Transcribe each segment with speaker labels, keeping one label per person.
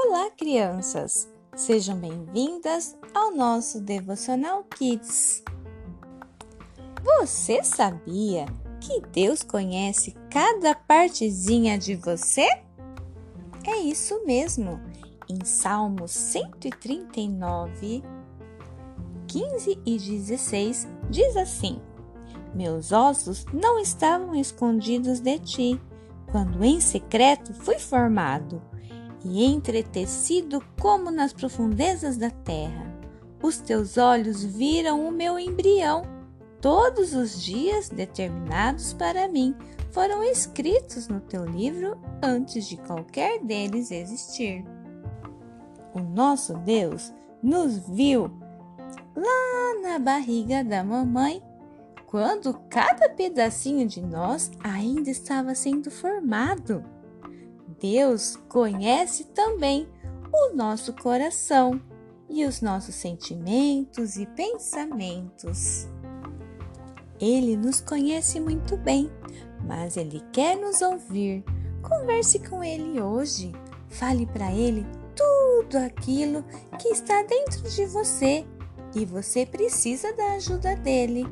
Speaker 1: Olá, crianças! Sejam bem-vindas ao nosso Devocional Kids. Você sabia que Deus conhece cada partezinha de você? É isso mesmo. Em Salmos 139, 15 e 16 diz assim: Meus ossos não estavam escondidos de ti, quando em secreto fui formado e entretecido como nas profundezas da terra. Os teus olhos viram o meu embrião. Todos os dias determinados para mim foram escritos no teu livro antes de qualquer deles existir. O nosso Deus nos viu lá na barriga da mamãe, quando cada pedacinho de nós ainda estava sendo formado. Deus conhece também o nosso coração e os nossos sentimentos e pensamentos. Ele nos conhece muito bem, mas ele quer nos ouvir. Converse com ele hoje. Fale para ele tudo aquilo que está dentro de você e você precisa da ajuda dele.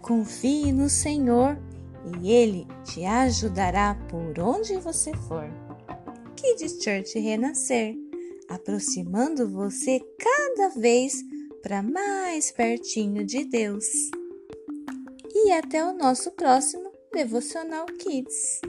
Speaker 1: Confie no Senhor e Ele te ajudará por onde você for. Kids Church Renascer, aproximando você cada vez para mais pertinho de Deus. E até o nosso próximo Devocional Kids.